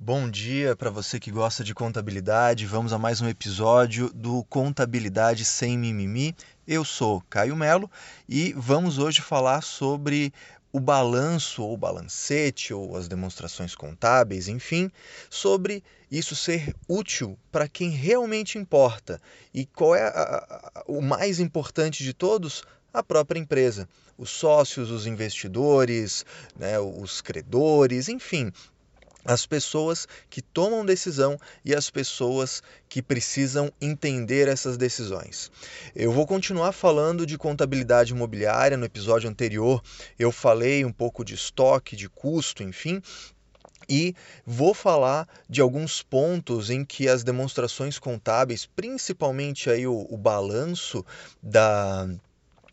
Bom dia para você que gosta de contabilidade. Vamos a mais um episódio do Contabilidade Sem Mimimi. Eu sou Caio Melo e vamos hoje falar sobre o balanço ou balancete ou as demonstrações contábeis, enfim, sobre isso ser útil para quem realmente importa. E qual é a, a, o mais importante de todos? A própria empresa, os sócios, os investidores, né, os credores, enfim, as pessoas que tomam decisão e as pessoas que precisam entender essas decisões. Eu vou continuar falando de contabilidade imobiliária. No episódio anterior, eu falei um pouco de estoque, de custo, enfim, e vou falar de alguns pontos em que as demonstrações contábeis, principalmente aí o, o balanço da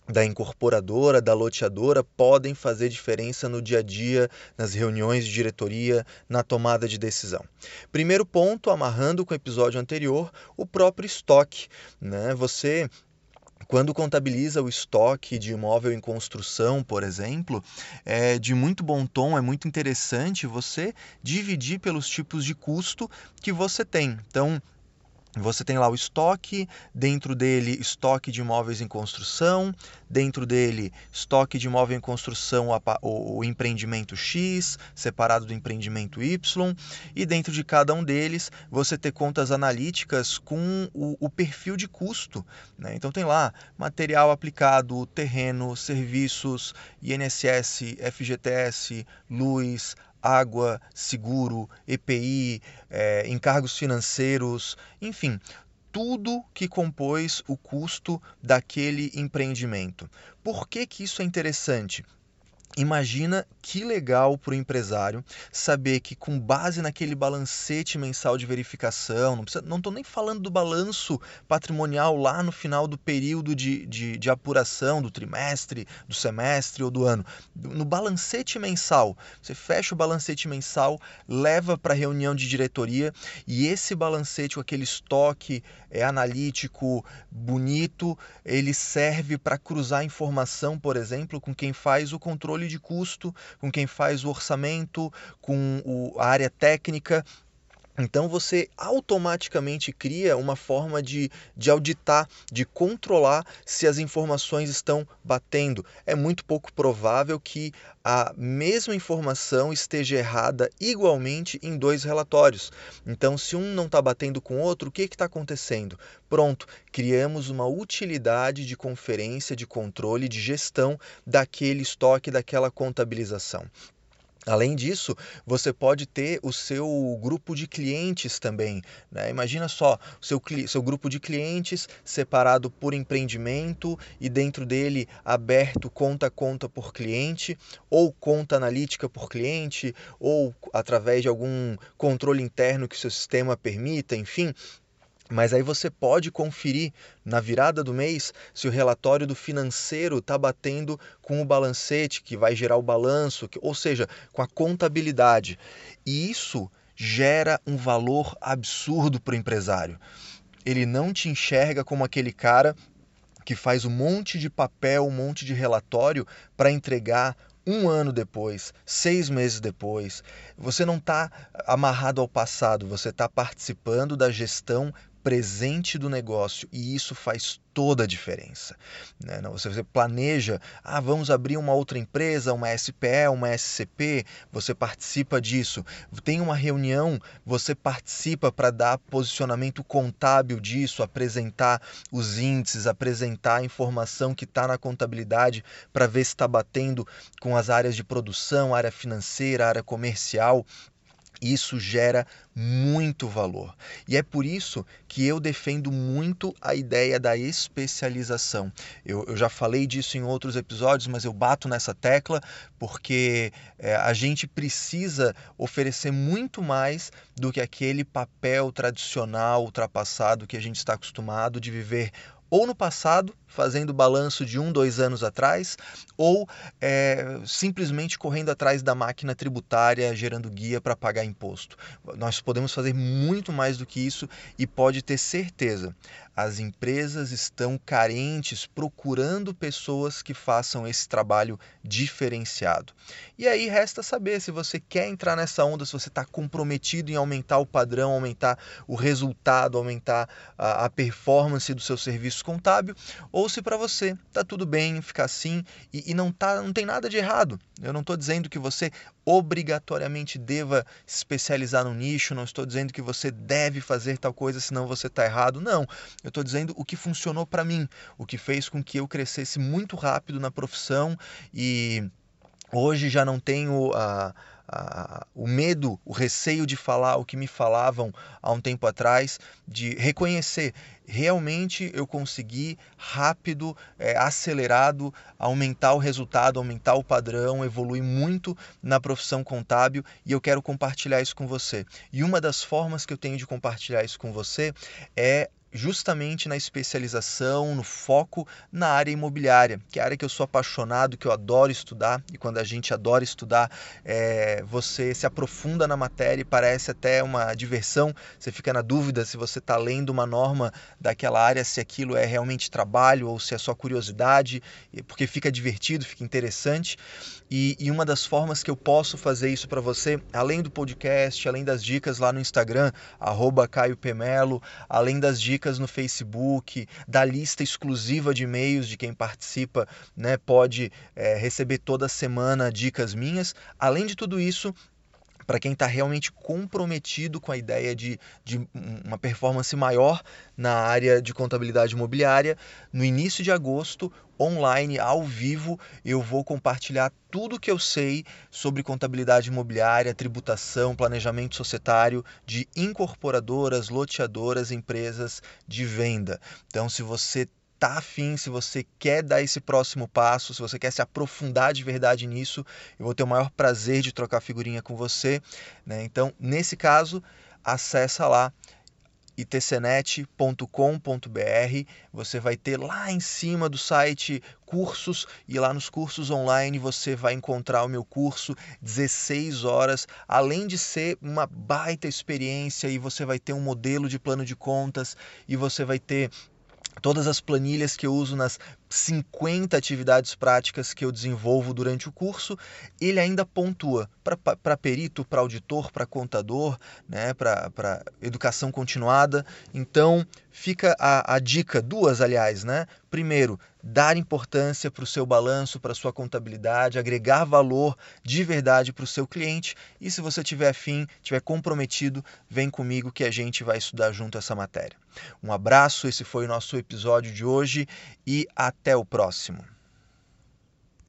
da incorporadora, da loteadora, podem fazer diferença no dia a dia, nas reuniões de diretoria, na tomada de decisão. Primeiro ponto, amarrando com o episódio anterior, o próprio estoque. Né? Você quando contabiliza o estoque de imóvel em construção, por exemplo, é de muito bom tom, é muito interessante você dividir pelos tipos de custo que você tem. Então, você tem lá o estoque, dentro dele estoque de imóveis em construção, dentro dele estoque de imóvel em construção o, empreendimento X, separado do empreendimento Y, e dentro de cada um deles você ter contas analíticas com o, o perfil de custo. Né? Então tem lá material aplicado, terreno, serviços, INSS, FGTS, luz, água, seguro, EPI, é, encargos financeiros, enfim, tudo que compôs o custo daquele empreendimento. Por que, que isso é interessante? Imagina que legal para o empresário saber que, com base naquele balancete mensal de verificação, não estou nem falando do balanço patrimonial lá no final do período de, de, de, apuração, do trimestre, do semestre ou do ano. No balancete mensal, você fecha o balancete mensal, leva para a reunião de diretoria e esse balancete, com aquele estoque é, analítico, bonito, ele serve para cruzar informação, por exemplo, com quem faz o controle controle de custo, com quem faz o orçamento, com o, a área técnica. Então você automaticamente cria uma forma de, de auditar, de controlar se as informações estão batendo. É muito pouco provável que a mesma informação esteja errada igualmente em dois relatórios. Então, se um não está batendo com o outro, o que está acontecendo? Pronto, criamos uma utilidade de conferência, de controle, de gestão daquele estoque, daquela contabilização. Além disso, você pode ter o seu grupo de clientes também. Né? Imagina só, o seu, seu grupo de clientes separado por empreendimento e dentro dele aberto conta conta por cliente, ou conta analítica por cliente, ou através de algum controle interno que o seu sistema permita, enfim, mas aí você pode conferir na virada do mês se o relatório do financeiro está batendo com o balancete, que vai gerar o balanço, ou seja, com a contabilidade. E isso gera um valor absurdo para o empresário. Ele não te enxerga como aquele cara que faz um monte de papel, um monte de relatório para entregar um ano depois, seis meses depois. Você não está amarrado ao passado, você está participando da gestão presente do negócio e isso faz toda a diferença. Né? Você planeja, ah, vamos abrir uma outra empresa, uma SPE, uma SCP, você participa disso. Tem uma reunião, você participa para dar posicionamento contábil disso, apresentar os índices, apresentar a informação que está na contabilidade para ver se está batendo com as áreas de produção, área financeira, área comercial. Isso gera muito valor. E é por isso que eu defendo muito a ideia da especialização. Eu, eu já falei disso em outros episódios, mas eu bato nessa tecla porque é, a gente precisa oferecer muito mais do que aquele papel tradicional, ultrapassado que a gente está acostumado de viver ou no passado, fazendo balanço de um, dois anos atrás, ou é, simplesmente correndo atrás da máquina tributária, gerando guia para pagar imposto. Nós podemos fazer muito mais do que isso e pode ter certeza. As empresas estão carentes, procurando pessoas que façam esse trabalho diferenciado. E aí resta saber se você quer entrar nessa onda, se você está comprometido em aumentar o padrão, aumentar o resultado, aumentar a, a performance do seu serviço contábil, ou se para você está tudo bem ficar assim e, e não, tá, não tem nada de errado. Eu não estou dizendo que você obrigatoriamente deva especializar no nicho, não estou dizendo que você deve fazer tal coisa senão você está errado. Não, eu estou dizendo o que funcionou para mim, o que fez com que eu crescesse muito rápido na profissão e hoje já não tenho a a, o medo, o receio de falar o que me falavam há um tempo atrás, de reconhecer realmente eu consegui rápido, é, acelerado, aumentar o resultado, aumentar o padrão, evoluir muito na profissão contábil e eu quero compartilhar isso com você. E uma das formas que eu tenho de compartilhar isso com você é justamente na especialização, no foco na área imobiliária, que é a área que eu sou apaixonado, que eu adoro estudar, e quando a gente adora estudar, é, você se aprofunda na matéria e parece até uma diversão, você fica na dúvida se você está lendo uma norma daquela área, se aquilo é realmente trabalho ou se é só curiosidade, porque fica divertido, fica interessante. E, e uma das formas que eu posso fazer isso para você, além do podcast, além das dicas lá no Instagram, arroba Caio Pemelo, além das dicas no Facebook, da lista exclusiva de e-mails de quem participa, né, pode é, receber toda semana dicas minhas. Além de tudo isso, para quem está realmente comprometido com a ideia de, de uma performance maior na área de contabilidade imobiliária. No início de agosto, online, ao vivo, eu vou compartilhar tudo que eu sei sobre contabilidade imobiliária, tributação, planejamento societário de incorporadoras, loteadoras, empresas de venda. Então, se você tá afim, se você quer dar esse próximo passo, se você quer se aprofundar de verdade nisso, eu vou ter o maior prazer de trocar figurinha com você. Né? Então, nesse caso, acessa lá itcnet.com.br. Você vai ter lá em cima do site cursos e lá nos cursos online você vai encontrar o meu curso 16 horas, além de ser uma baita experiência e você vai ter um modelo de plano de contas e você vai ter todas as planilhas que eu uso nas 50 atividades práticas que eu desenvolvo durante o curso, ele ainda pontua para perito, para auditor, para contador, né, para educação continuada. Então, fica a, a dica, duas aliás, né? Primeiro, dar importância para o seu balanço, para a sua contabilidade, agregar valor de verdade para o seu cliente. E se você tiver afim, tiver comprometido, vem comigo que a gente vai estudar junto essa matéria. Um abraço, esse foi o nosso episódio de hoje e até o próximo.